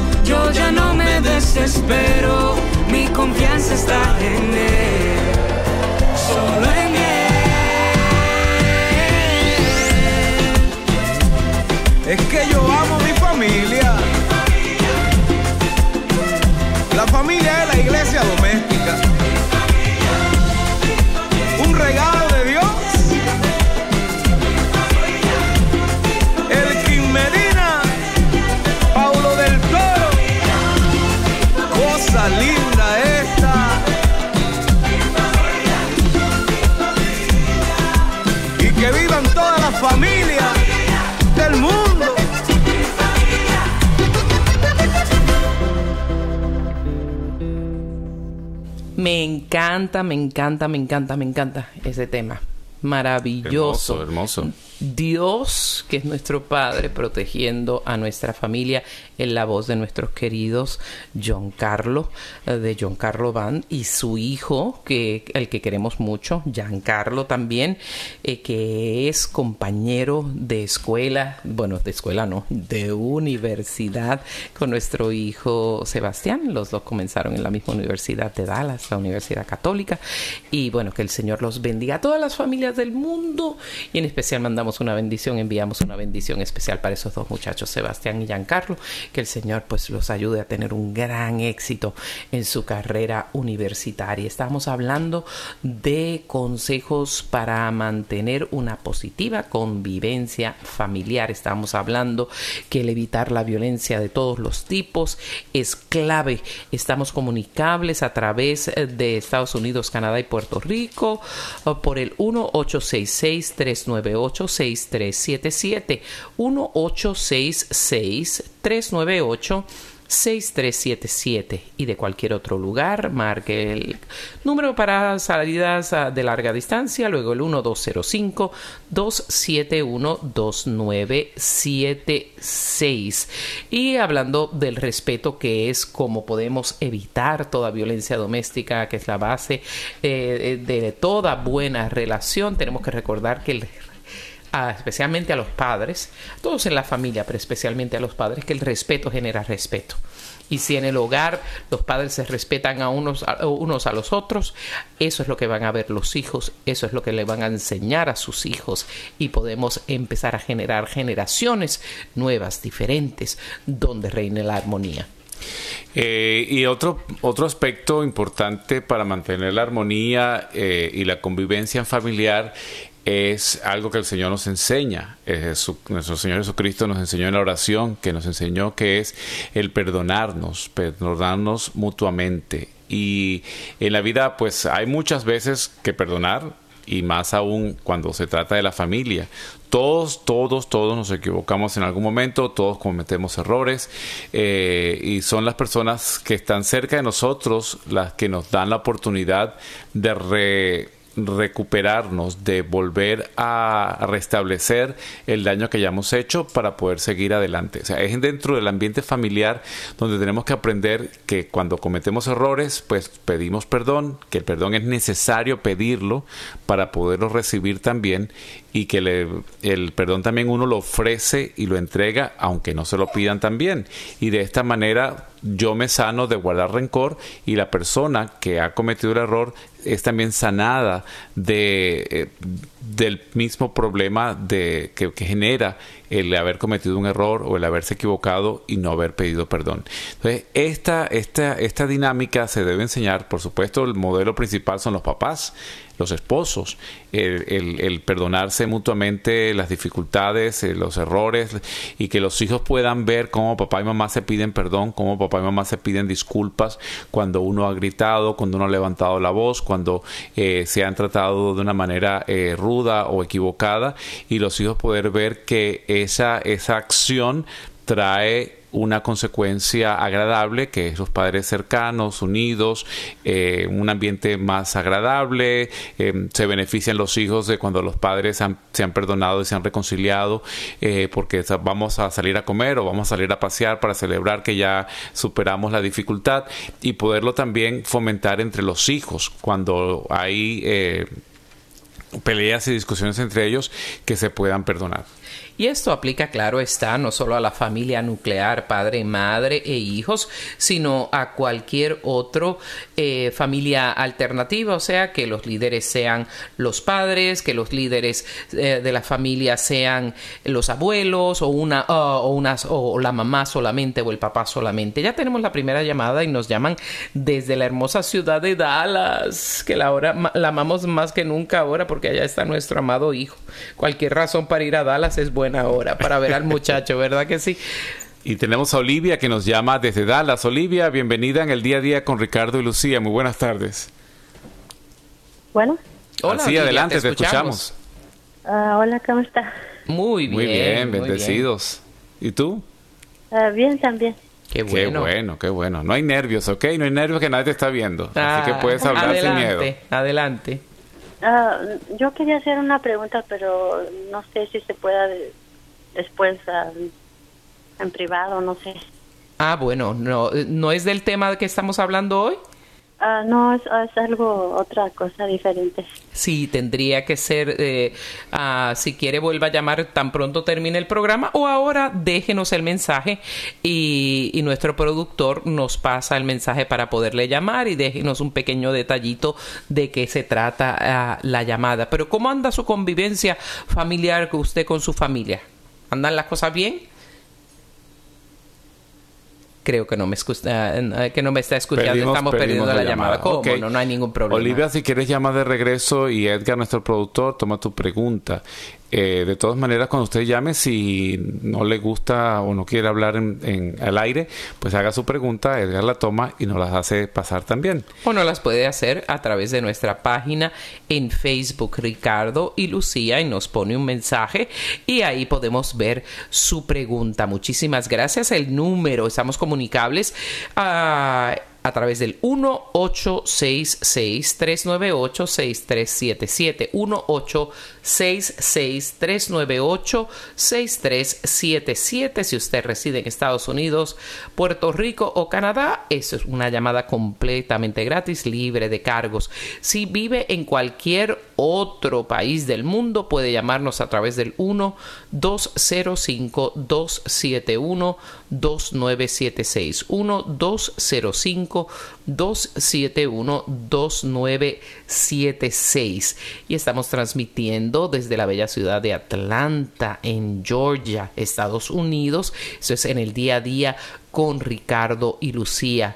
ya no me desespero, mi confianza está en él solo en Él. Es que yo amo mi familia. La familia es la iglesia doméstica. Encanta, me encanta, me encanta, me encanta ese tema. Maravilloso. Hermoso, hermoso. Dios, que es nuestro Padre, protegiendo a nuestra familia en la voz de nuestros queridos John Carlo, eh, de John Carlo Van, y su hijo, que el que queremos mucho, Giancarlo también, eh, que es compañero de escuela, bueno, de escuela no, de universidad con nuestro hijo Sebastián. Los dos comenzaron en la misma universidad de Dallas, la Universidad Católica. Y bueno, que el Señor los bendiga a todas las familias del mundo y en especial mandamos una bendición, enviamos una bendición especial para esos dos muchachos, Sebastián y Giancarlo, que el Señor pues los ayude a tener un gran éxito en su carrera universitaria. Estamos hablando de consejos para mantener una positiva convivencia familiar. Estamos hablando que el evitar la violencia de todos los tipos es clave. Estamos comunicables a través de Estados Unidos, Canadá y Puerto Rico por el 1866 398 6377 1866 398 6377 y de cualquier otro lugar marque el número para salidas ah, de larga distancia luego el 1205 271 2976 y hablando del respeto que es como podemos evitar toda violencia doméstica que es la base eh, de toda buena relación tenemos que recordar que el especialmente a los padres, todos en la familia, pero especialmente a los padres, que el respeto genera respeto. Y si en el hogar los padres se respetan a unos, a unos a los otros, eso es lo que van a ver los hijos, eso es lo que le van a enseñar a sus hijos y podemos empezar a generar generaciones nuevas, diferentes, donde reine la armonía. Eh, y otro, otro aspecto importante para mantener la armonía eh, y la convivencia familiar es algo que el Señor nos enseña. nuestro Señor Jesucristo nos enseñó en la oración, que nos enseñó que es el perdonarnos, perdonarnos mutuamente. Y en la vida, pues hay muchas veces que perdonar, y más aún cuando se trata de la familia. Todos, todos, todos nos equivocamos en algún momento, todos cometemos errores eh, y son las personas que están cerca de nosotros las que nos dan la oportunidad de re recuperarnos, de volver a restablecer el daño que hayamos hecho para poder seguir adelante. O sea, es dentro del ambiente familiar donde tenemos que aprender que cuando cometemos errores, pues pedimos perdón, que el perdón es necesario pedirlo para poderlo recibir también y que le, el perdón también uno lo ofrece y lo entrega aunque no se lo pidan también. Y de esta manera yo me sano de guardar rencor y la persona que ha cometido el error es también sanada de, eh, del mismo problema de, que, que, genera el haber cometido un error o el haberse equivocado y no haber pedido perdón. Entonces, esta, esta, esta dinámica se debe enseñar, por supuesto, el modelo principal son los papás, los esposos, el, perdonarse mutuamente las dificultades, eh, los errores y que los hijos puedan ver cómo papá y mamá se piden perdón, cómo papá y mamá se piden disculpas cuando uno ha gritado, cuando uno ha levantado la voz, cuando eh, se han tratado de una manera eh, ruda o equivocada y los hijos poder ver que esa, esa acción trae una consecuencia agradable, que es los padres cercanos, unidos, eh, un ambiente más agradable, eh, se benefician los hijos de cuando los padres se han perdonado y se han reconciliado, eh, porque vamos a salir a comer o vamos a salir a pasear para celebrar que ya superamos la dificultad y poderlo también fomentar entre los hijos cuando hay peleas y discusiones entre ellos que se puedan perdonar. Y esto aplica, claro está, no solo a la familia nuclear, padre, madre e hijos, sino a cualquier otro eh, familia alternativa, o sea, que los líderes sean los padres, que los líderes eh, de la familia sean los abuelos o una o unas o la mamá solamente o el papá solamente. Ya tenemos la primera llamada y nos llaman desde la hermosa ciudad de Dallas, que la hora la amamos más que nunca ahora porque allá está nuestro amado hijo. Cualquier razón para ir a Dallas es buena hora para ver al muchacho, ¿verdad que sí? Y tenemos a Olivia que nos llama desde Dallas. Olivia, bienvenida en el día a día con Ricardo y Lucía. Muy buenas tardes. Bueno. Hola, sí, adelante, te, escuchamos. Ah, hola, ¿cómo está? Muy bien. Muy bien, bendecidos. ¿Y tú? Ah, bien, también. Qué bueno. Qué bueno, qué bueno. No hay nervios, ¿ok? No hay nervios que nadie te está viendo. Así que puedes hablar sin miedo. Adelante, Ah, yo quería hacer una pregunta, pero no sé si se pueda después ah, en privado, no sé. Ah, bueno, no, ¿no es del tema que estamos hablando hoy? Ah, no, es, algo, otra cosa diferente. Sí, tendría que ser, eh, ah, si quiere vuelva a llamar tan pronto termine el programa o ahora déjenos el mensaje y, nuestro productor nos pasa el mensaje para poderle llamar y déjenos un pequeño detallito de qué se trata ah, la llamada. Pero ¿cómo anda su convivencia familiar usted con su familia? ¿Andan las cosas bien? Creo que no me escucha, eh, que no me está escuchando. Estamos perdiendo la, llamada. ¿Cómo? No, no hay ningún problema. Olivia, si quieres llamar de regreso y Edgar, nuestro productor, toma tu pregunta. Eh, de todas maneras, cuando usted llame, si no le gusta o no quiere hablar en, en, al aire, pues haga su pregunta, Edgar la toma y nos las hace pasar también. O no las puede hacer a través de nuestra página en Facebook, Ricardo y Lucía, y nos pone un mensaje y ahí podemos ver su pregunta. Muchísimas gracias. El número, estamos comunicables. a a través del 1-866-398-6377. 1-866-398-6377. Si usted reside en Estados Unidos, Puerto Rico o Canadá, eso es una llamada completamente gratis, libre de cargos. Si vive en cualquier otro país del mundo, puede llamarnos a través del 1-205-271-2976. 1-205 271-2976. Y estamos transmitiendo desde la bella ciudad de Atlanta, en Georgia, Estados Unidos. Eso es en el día a día con Ricardo y Lucía.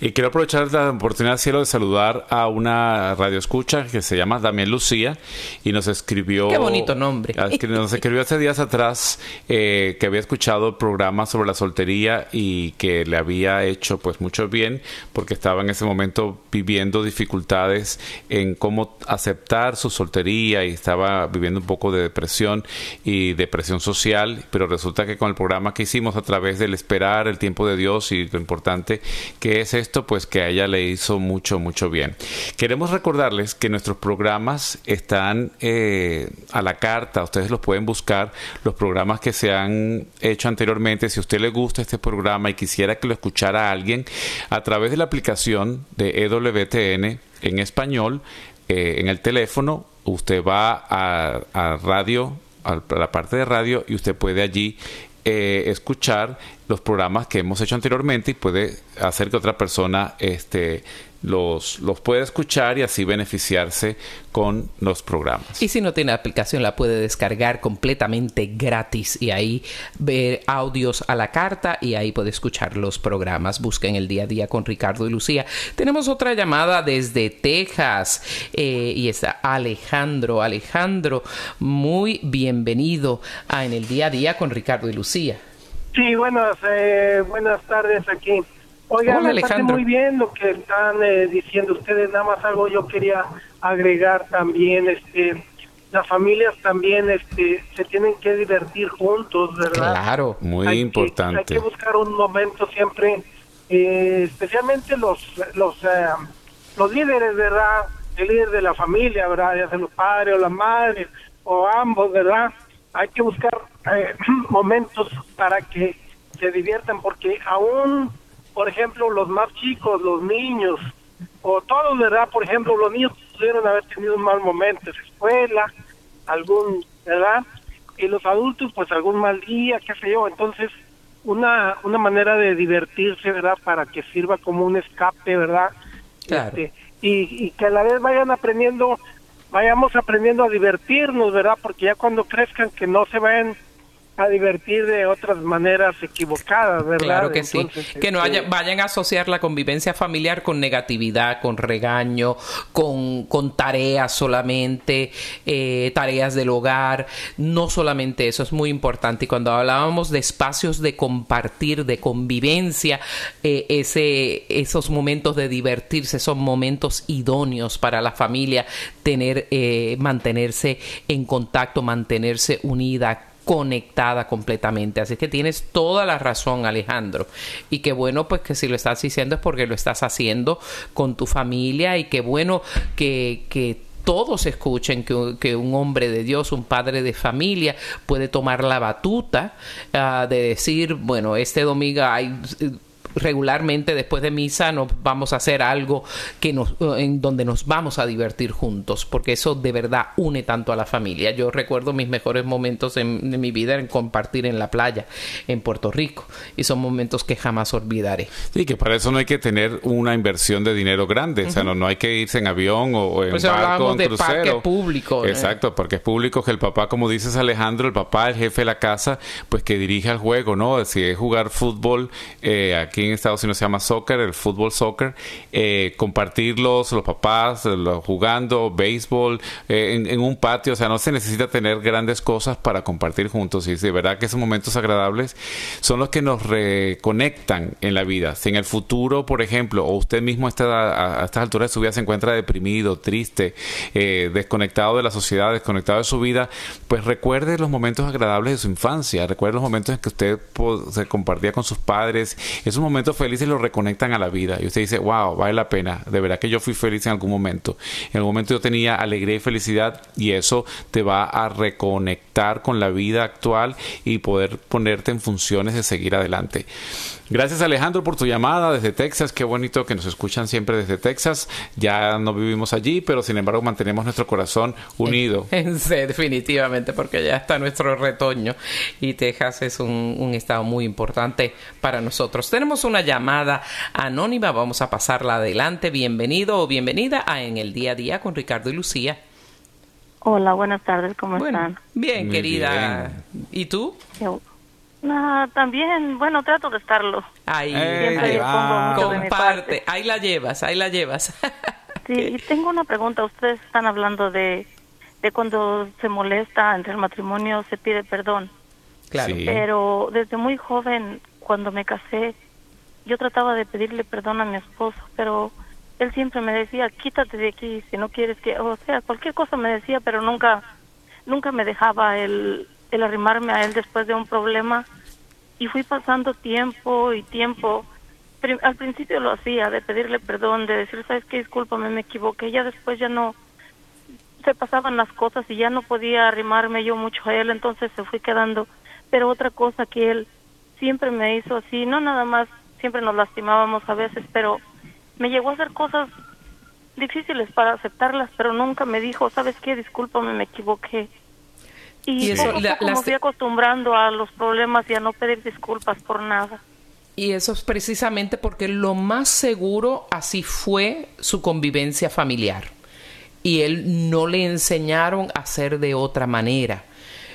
Y quiero aprovechar la oportunidad, cielo, de saludar a una radio escucha que se llama Damián Lucía y nos escribió. Qué bonito nombre. Ah, nos escribió hace días atrás eh, que había escuchado el programa sobre la soltería y que le había hecho pues mucho bien porque estaba en ese momento viviendo dificultades en cómo aceptar su soltería y estaba viviendo un poco de depresión y depresión social, pero resulta que con el programa que hicimos a través del esperar el tiempo de Dios y lo importante ¿Qué es esto? Pues que a ella le hizo mucho, mucho bien. Queremos recordarles que nuestros programas están eh, a la carta, ustedes los pueden buscar, los programas que se han hecho anteriormente. Si a usted le gusta este programa y quisiera que lo escuchara alguien, a través de la aplicación de EWTN en español, eh, en el teléfono, usted va a, radio, a la parte de radio y usted puede allí eh, escuchar los programas que hemos hecho anteriormente y puede hacer que otra persona este, los, los puede escuchar y así beneficiarse con los programas. Y si no tiene aplicación, la puede descargar completamente gratis y ahí ver audios a la carta y ahí puede escuchar los programas. Busquen el día a día con Ricardo y Lucía. Tenemos otra llamada desde Texas eh, y está Alejandro. Alejandro, muy bienvenido a En el día a día con Ricardo y Lucía. Sí, buenas, eh, buenas tardes aquí. Oiga, me parece muy bien lo que están eh, diciendo ustedes, nada más algo yo quería agregar también, este, las familias también este, se tienen que divertir juntos, ¿verdad? Claro, muy importante. hay que buscar un momento siempre, eh, especialmente los, los, eh, los líderes, ¿verdad? El líder de la familia, ¿verdad? Ya sea los padres o las madres, o ambos, ¿verdad? Hay que buscar (clears throat) momentos para que se diviertan, porque aún por ejemplo, los más chicos, los niños, o todos, ¿verdad? Por ejemplo, los niños pudieron haber tenido un mal momento en escuela, algún, ¿verdad? Y los adultos, pues algún mal día, qué sé yo. Entonces, una, una manera de divertirse, ¿verdad? Para que sirva como un escape, ¿verdad? Claro. Este, y, y que a la vez vayan aprendiendo, vayamos aprendiendo a divertirnos, ¿verdad? Porque ya cuando crezcan, que no se vayan a divertir de otras maneras equivocadas, ¿verdad? Claro que sí. Que no haya, vayan a asociar la convivencia familiar con negatividad, con regaño, con, con tareas solamente, eh, tareas del hogar. No solamente eso, es muy importante. Y cuando hablábamos de espacios de compartir, de convivencia, eh, ese, esos momentos de divertirse son momentos idóneos para la familia tener, eh, mantenerse en contacto, mantenerse unida conectada completamente. Así que tienes toda la razón, Alejandro. Y qué bueno, pues que si lo estás diciendo es porque lo estás haciendo con tu familia y qué bueno que, que todos escuchen que, que, un hombre de Dios, un padre de familia, puede tomar la batuta uh, de decir, bueno, este domingo hay regularmente después de misa nos vamos a hacer algo que nos, en donde nos vamos a divertir juntos, porque eso de verdad une tanto a la familia. Yo recuerdo mis mejores momentos en, mi vida en compartir en la playa en Puerto Rico y son momentos que jamás olvidaré. Sí, que para eso no hay que tener una inversión de dinero grande, o sea, no, no, hay que irse en avión o en pues barco, en de crucero. Parque público. Exacto, porque es público que el papá, como dices Alejandro, el papá, el jefe de la casa, pues que dirige el juego, ¿no? Si es jugar fútbol eh, aquí en Estados Unidos se llama soccer, el fútbol soccer, eh, compartirlos, los papás los, jugando, béisbol, eh, en, un patio, o sea, no se necesita tener grandes cosas para compartir juntos. Y de verdad que esos momentos agradables son los que nos reconectan en la vida. Si en el futuro, por ejemplo, o usted mismo está a, estas alturas de su vida se encuentra deprimido, triste, eh, desconectado de la sociedad, desconectado de su vida, pues recuerde los momentos agradables de su infancia, recuerde los momentos en que usted se compartía con sus padres, esos momentos felices lo reconectan a la vida. Y usted dice, wow, vale la pena. De verdad que yo fui feliz en algún momento. En algún momento yo tenía alegría y felicidad y eso te va a reconectar con la vida actual y poder ponerte en funciones de seguir adelante. Gracias Alejandro por tu llamada desde Texas. Qué bonito que nos escuchan siempre desde Texas. Ya no vivimos allí, pero sin embargo mantenemos nuestro corazón unido. (laughs) Sí, definitivamente, porque ya está nuestro retoño y Texas es un, un estado muy importante para nosotros. Tenemos una llamada anónima, vamos a pasarla adelante. Bienvenido o bienvenida a En el Día a Día con Ricardo y Lucía. Hola, buenas tardes, ¿cómo están? Bien, querida. ¿Y tú? Ah, también, bueno, trato de estarlo. Ahí, de mi comparte, parte. ahí la llevas, ahí la llevas. (laughs) Sí, y tengo una pregunta. Ustedes están hablando de, de cuando se molesta entre el matrimonio, se pide perdón. Claro. Sí. Pero desde muy joven, cuando me casé, yo trataba de pedirle perdón a mi esposo, pero él siempre me decía, quítate de aquí si no quieres que, o sea, cualquier cosa me decía, pero nunca, nunca me dejaba el, el arrimarme a él después de un problema. Y fui pasando tiempo y tiempo. Al principio lo hacía, de pedirle perdón, de decir, sabes qué, discúlpame, me equivoqué. Ya después ya no, se pasaban las cosas y ya no podía arrimarme yo mucho a él, entonces se fui quedando. Pero otra cosa que él siempre me hizo así, no nada más, siempre nos lastimábamos a veces, pero me llegó a hacer cosas difíciles para aceptarlas, pero nunca me dijo, ¿sabes qué? Discúlpame, me equivoqué. Y, Y eso, poco la- las- fui acostumbrando a los problemas y a no pedir disculpas por nada. Y eso es precisamente porque lo más seguro así fue su convivencia familiar. Y él no le enseñaron a hacer de otra manera.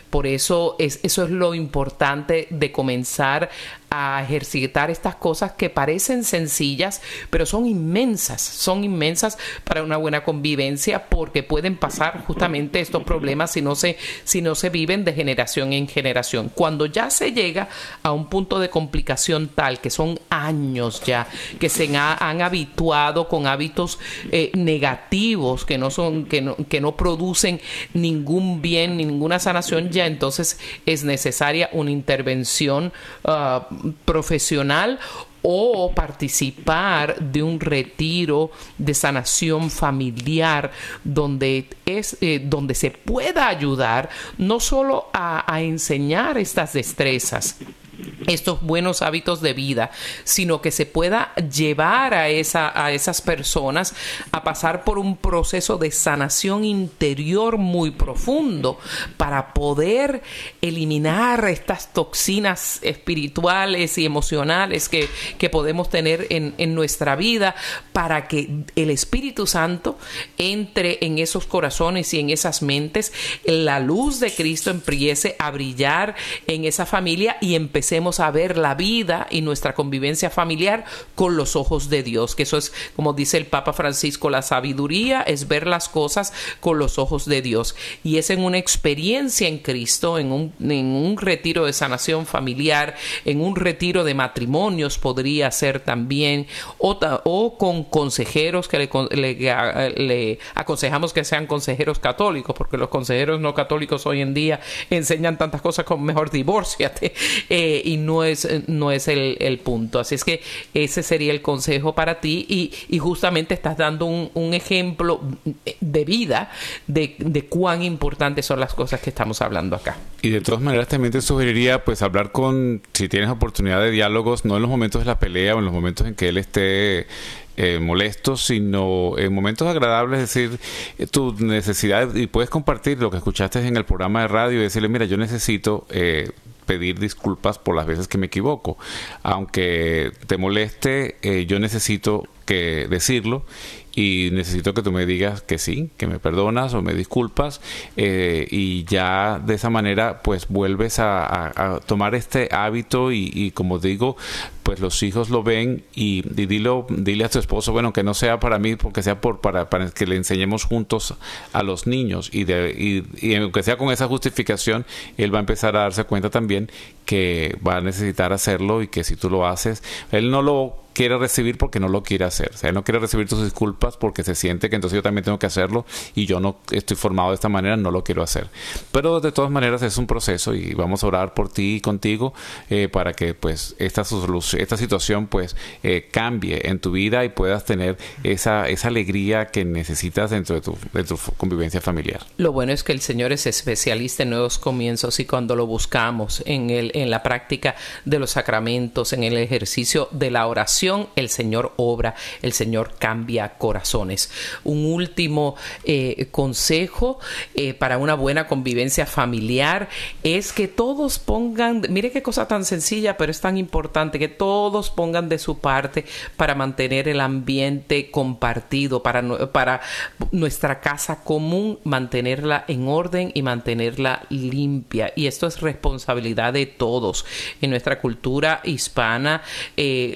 Por eso es, eso es lo importante de comenzar a ejercitar estas cosas que parecen sencillas, pero son inmensas, son inmensas para una buena convivencia porque pueden pasar justamente estos problemas si no se, si no se viven de generación en generación. Cuando ya se llega a un punto de complicación tal que son años ya que se han habituado con hábitos eh, negativos que no son, que no, que no producen ningún bien, ninguna sanación, ya entonces es necesaria una intervención uh, profesional o participar de un retiro de sanación familiar donde es eh, donde se pueda ayudar no solo a, a enseñar estas destrezas estos buenos hábitos de vida, sino que se pueda llevar a, esa, a esas personas a pasar por un proceso de sanación interior muy profundo para poder eliminar estas toxinas espirituales y emocionales que, podemos tener en, nuestra vida para que el Espíritu Santo entre en esos corazones y en esas mentes, la luz de Cristo empiece a brillar en esa familia y empecemos a ver la vida y nuestra convivencia familiar con los ojos de Dios, que eso es, como dice el Papa Francisco, la sabiduría es ver las cosas con los ojos de Dios. Y es en una experiencia en Cristo, en un, en un retiro de sanación familiar, en un retiro de matrimonios podría ser también, o, o con consejeros que le, aconsejamos que sean consejeros católicos, porque los consejeros no católicos hoy en día enseñan tantas cosas como mejor divórciate (laughs) eh, y no es, no es el, el, punto. Así es que ese sería el consejo para ti y, y justamente estás dando un, ejemplo de vida de, de cuán importantes son las cosas que estamos hablando acá. Y de todas maneras también te sugeriría pues hablar con, si tienes oportunidad de diálogos, no en los momentos de la pelea o en los momentos en que él esté eh, molesto, sino en momentos agradables, es decir, eh, tu necesidad, y puedes compartir lo que escuchaste en el programa de radio y decirle, mira, yo necesito eh, pedir disculpas por las veces que me equivoco. Aunque te moleste, eh, yo necesito que decirlo y necesito que tú me digas que sí, que me perdonas o me disculpas eh, y ya de esa manera pues vuelves a, tomar este hábito y, como digo pues los hijos lo ven y, dilo, dile a tu esposo bueno que no sea para mí porque sea por para, para que le enseñemos juntos a los niños y, de, y, y aunque sea con esa justificación él va a empezar a darse cuenta también que va a necesitar hacerlo y que si tú lo haces él no lo quiere recibir porque no lo quiere hacer. O sea, él no quiere recibir tus disculpas porque se siente que entonces yo también tengo que hacerlo y yo no estoy formado de esta manera, no lo quiero hacer. Pero de todas maneras es un proceso y vamos a orar por ti y contigo eh, para que pues esta, esta situación pues eh, cambie en tu vida y puedas tener esa, esa alegría que necesitas dentro de tu, de tu convivencia familiar. Lo bueno es que el Señor es especialista en nuevos comienzos y cuando lo buscamos en, el, en la práctica de los sacramentos, en el ejercicio de la oración, el Señor obra, el Señor cambia corazones. Un último eh, consejo eh, para una buena convivencia familiar es que todos pongan, mire qué cosa tan sencilla, pero es tan importante, que todos pongan de su parte para mantener el ambiente compartido, para, nuestra casa común, mantenerla en orden y mantenerla limpia. Y esto es responsabilidad de todos. En nuestra cultura hispana, eh,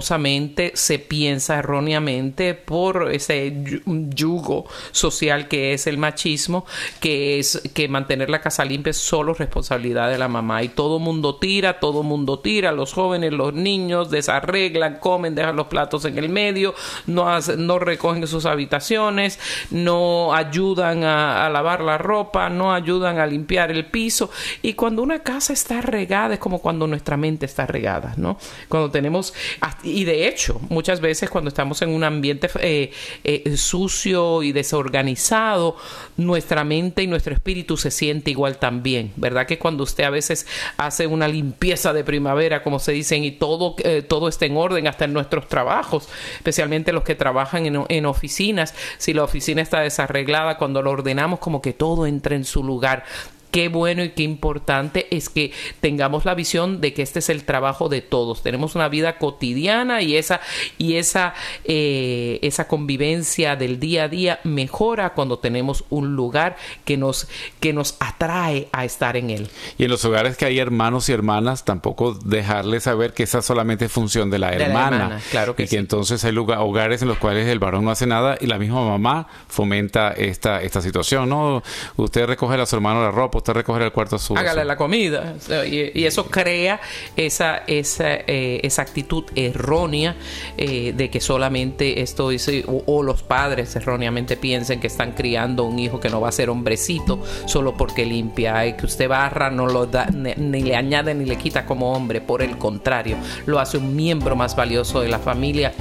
se piensa erróneamente por ese yugo social que es el machismo, que es que mantener la casa limpia es solo responsabilidad de la mamá. Y todo mundo tira, todo mundo tira, los jóvenes, los niños desarreglan, comen, dejan los platos en el medio, no, no recogen sus habitaciones, no ayudan a, a lavar la ropa, no ayudan a limpiar el piso. Y cuando una casa está regada es como cuando nuestra mente está regada, ¿no? Cuando tenemos y de hecho, muchas veces cuando estamos en un ambiente eh, eh, sucio y desorganizado, nuestra mente y nuestro espíritu se siente igual también, ¿verdad? Que cuando usted a veces hace una limpieza de primavera, como se dicen, y todo, eh, todo está en orden, hasta en nuestros trabajos, especialmente los que trabajan en, en oficinas, si la oficina está desarreglada, cuando lo ordenamos, como que todo entra en su lugar qué bueno y qué importante es que tengamos la visión de que este es el trabajo de todos. Tenemos una vida cotidiana y esa, y esa, eh, esa convivencia del día a día mejora cuando tenemos un lugar que nos, que nos atrae a estar en él. Y en los hogares que hay hermanos y hermanas, tampoco dejarles saber que esa solamente es función de la hermana. claro que y que entonces hay hogares en los cuales el varón no hace nada y la misma mamá fomenta esta, esta situación, ¿no? Usted recoge a su hermano la ropa, usted recoge el cuarto su... Hágale la comida. Y, eso crea esa, esa, eh, esa actitud errónea eh, de que solamente esto es, o, los padres erróneamente piensen que están criando un hijo que no va a ser hombrecito solo porque limpia, y que usted barra no lo da, ni, le añade ni le quita como hombre, por el contrario, lo hace un miembro más valioso de la familia.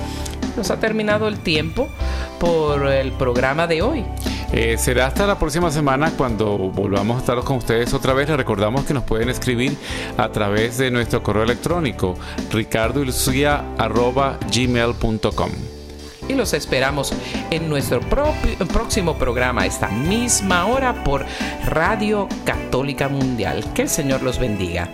Nos ha terminado el tiempo por el programa de hoy. Eh, será hasta la próxima semana cuando volvamos a estar con ustedes otra vez. Les recordamos que nos pueden escribir a través de nuestro correo electrónico ricardoilucia.gmail.com y los esperamos en nuestro próximo programa esta misma hora por Radio Católica Mundial. Que el Señor los bendiga.